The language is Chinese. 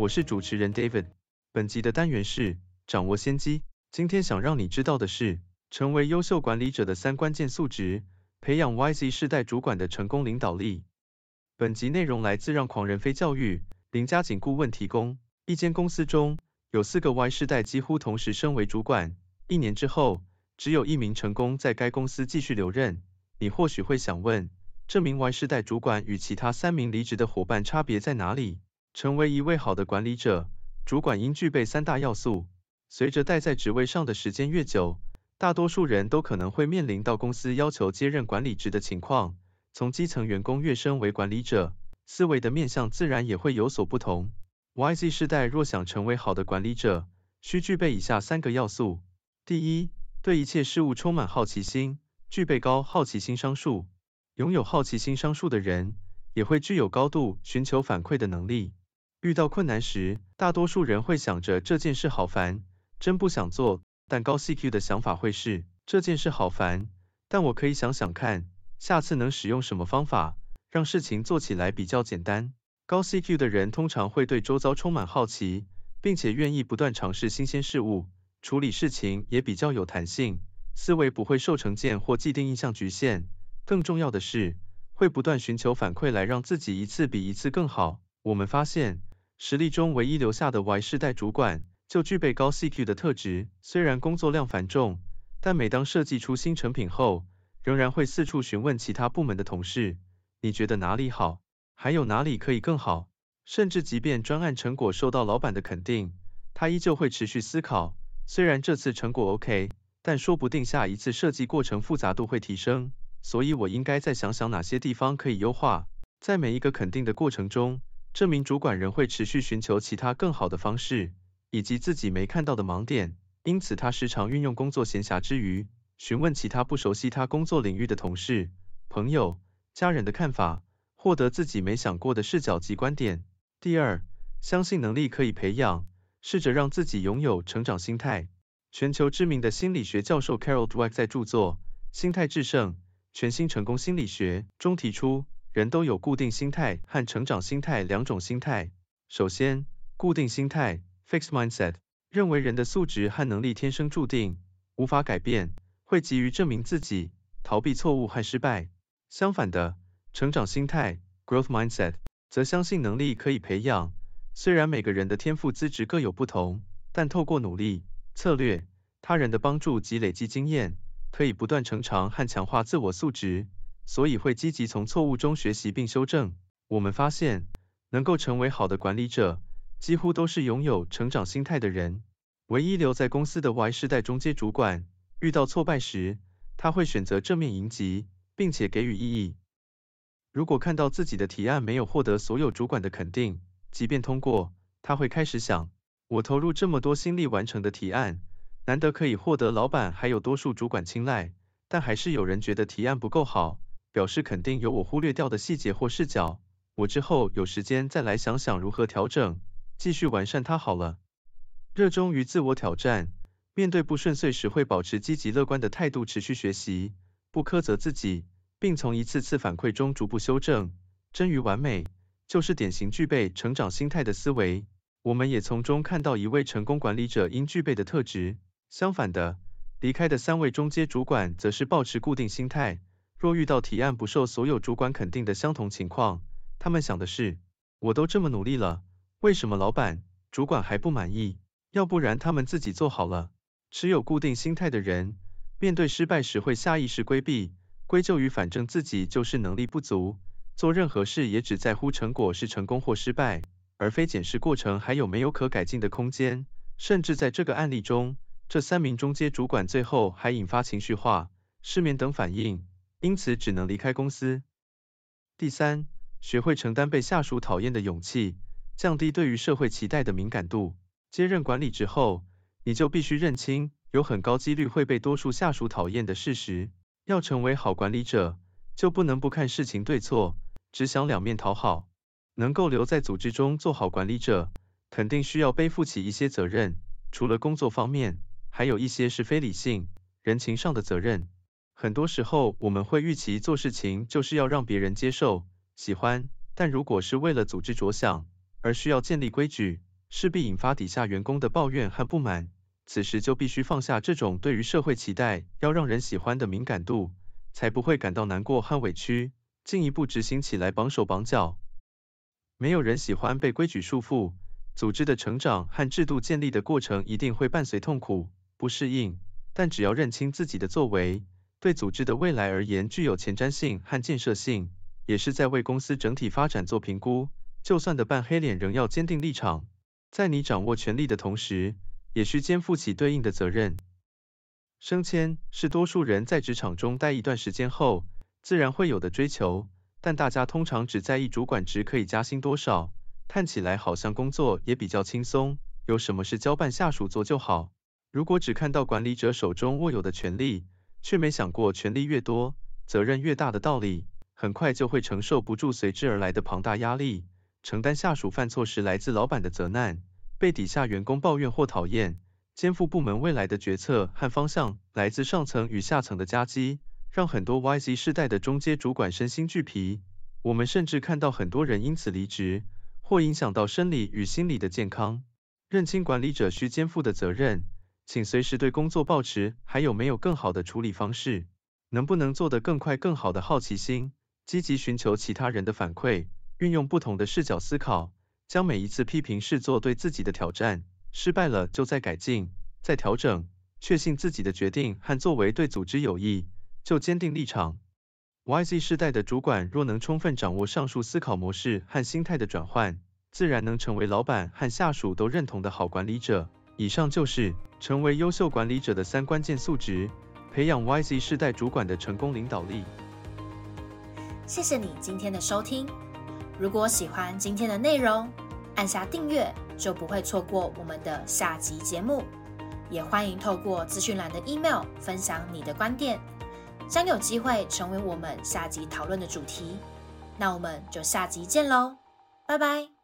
我是主持人 David。本集的单元是掌握先机。今天想让你知道的是，成为优秀管理者的三关键素质，培养 YZ 世代主管的成功领导力。本集内容来自让狂人飞教育林家景顾问提供。一间公司中有四个 Y 世代几乎同时升为主管，一年之后。只有一名成功在该公司继续留任。你或许会想问，这名 Y 世代主管与其他三名离职的伙伴差别在哪里？成为一位好的管理者，主管应具备三大要素。随着待在职位上的时间越久，大多数人都可能会面临到公司要求接任管理职的情况。从基层员工跃升为管理者，思维的面向自然也会有所不同。YZ 世代若想成为好的管理者，需具备以下三个要素：第一，对一切事物充满好奇心，具备高好奇心商数。拥有好奇心商数的人，也会具有高度寻求反馈的能力。遇到困难时，大多数人会想着这件事好烦，真不想做。但高 CQ 的想法会是这件事好烦，但我可以想想看，下次能使用什么方法，让事情做起来比较简单。高 CQ 的人通常会对周遭充满好奇，并且愿意不断尝试新鲜事物。处理事情也比较有弹性，思维不会受成见或既定印象局限。更重要的是，会不断寻求反馈来让自己一次比一次更好。我们发现，实力中唯一留下的 Y 世代主管就具备高 CQ 的特质。虽然工作量繁重，但每当设计出新成品后，仍然会四处询问其他部门的同事：“你觉得哪里好？还有哪里可以更好？”甚至即便专案成果受到老板的肯定，他依旧会持续思考。虽然这次成果 OK，但说不定下一次设计过程复杂度会提升，所以我应该再想想哪些地方可以优化。在每一个肯定的过程中，这名主管人会持续寻求其他更好的方式，以及自己没看到的盲点。因此，他时常运用工作闲暇之余，询问其他不熟悉他工作领域的同事、朋友、家人的看法，获得自己没想过的视角及观点。第二，相信能力可以培养。试着让自己拥有成长心态。全球知名的心理学教授 Carol Dweck 在著作《心态制胜：全新成功心理学》中提出，人都有固定心态和成长心态两种心态。首先，固定心态 （fixed mindset） 认为人的素质和能力天生注定，无法改变，会急于证明自己，逃避错误和失败。相反的，成长心态 （growth mindset） 则相信能力可以培养。虽然每个人的天赋资质各有不同，但透过努力、策略、他人的帮助及累积经验，可以不断成长和强化自我素质，所以会积极从错误中学习并修正。我们发现，能够成为好的管理者，几乎都是拥有成长心态的人。唯一留在公司的 Y 世代中阶主管，遇到挫败时，他会选择正面迎击，并且给予意义。如果看到自己的提案没有获得所有主管的肯定，即便通过，他会开始想：我投入这么多心力完成的提案，难得可以获得老板还有多数主管青睐，但还是有人觉得提案不够好，表示肯定有我忽略掉的细节或视角。我之后有时间再来想想如何调整，继续完善它好了。热衷于自我挑战，面对不顺遂时会保持积极乐观的态度，持续学习，不苛责自己，并从一次次反馈中逐步修正，臻于完美。就是典型具备成长心态的思维，我们也从中看到一位成功管理者应具备的特质。相反的，离开的三位中阶主管则是保持固定心态。若遇到提案不受所有主管肯定的相同情况，他们想的是：我都这么努力了，为什么老板、主管还不满意？要不然他们自己做好了。持有固定心态的人，面对失败时会下意识规避，归咎于反正自己就是能力不足。做任何事也只在乎成果是成功或失败，而非检视过程还有没有可改进的空间。甚至在这个案例中，这三名中阶主管最后还引发情绪化、失眠等反应，因此只能离开公司。第三，学会承担被下属讨厌的勇气。降低对于社会期待的敏感度。接任管理之后，你就必须认清有很高几率会被多数下属讨厌的事实。要成为好管理者，就不能不看事情对错，只想两面讨好。能够留在组织中做好管理者，肯定需要背负起一些责任。除了工作方面，还有一些是非理性、人情上的责任。很多时候，我们会预期做事情就是要让别人接受、喜欢，但如果是为了组织着想，而需要建立规矩，势必引发底下员工的抱怨和不满。此时就必须放下这种对于社会期待要让人喜欢的敏感度，才不会感到难过和委屈，进一步执行起来绑手绑脚。没有人喜欢被规矩束缚，组织的成长和制度建立的过程一定会伴随痛苦、不适应，但只要认清自己的作为，对组织的未来而言具有前瞻性和建设性，也是在为公司整体发展做评估，就算的半黑脸仍要坚定立场，在你掌握权力的同时。也需肩负起对应的责任。升迁是多数人在职场中待一段时间后，自然会有的追求，但大家通常只在意主管职可以加薪多少，看起来好像工作也比较轻松，有什么事交办下属做就好。如果只看到管理者手中握有的权力，却没想过权力越多，责任越大的道理，很快就会承受不住随之而来的庞大压力，承担下属犯错时来自老板的责难。被底下员工抱怨或讨厌，肩负部门未来的决策和方向来自上层与下层的夹击，让很多 YZ 世代的中阶主管身心俱疲。我们甚至看到很多人因此离职，或影响到生理与心理的健康。认清管理者需肩负的责任，请随时对工作保持还有没有更好的处理方式，能不能做得更快更好的好奇心，积极寻求其他人的反馈，运用不同的视角思考。将每一次批评视作对自己的挑战，失败了就再改进、再调整，确信自己的决定和作为对组织有益，就坚定立场。YZ 世代的主管若能充分掌握上述思考模式和心态的转换，自然能成为老板和下属都认同的好管理者。以上就是成为优秀管理者的三关键素质，培养 YZ 世代主管的成功领导力。谢谢你今天的收听。如果喜欢今天的内容，按下订阅就不会错过我们的下集节目。也欢迎透过资讯栏的 email 分享你的观点，将有机会成为我们下集讨论的主题。那我们就下集见喽，拜拜。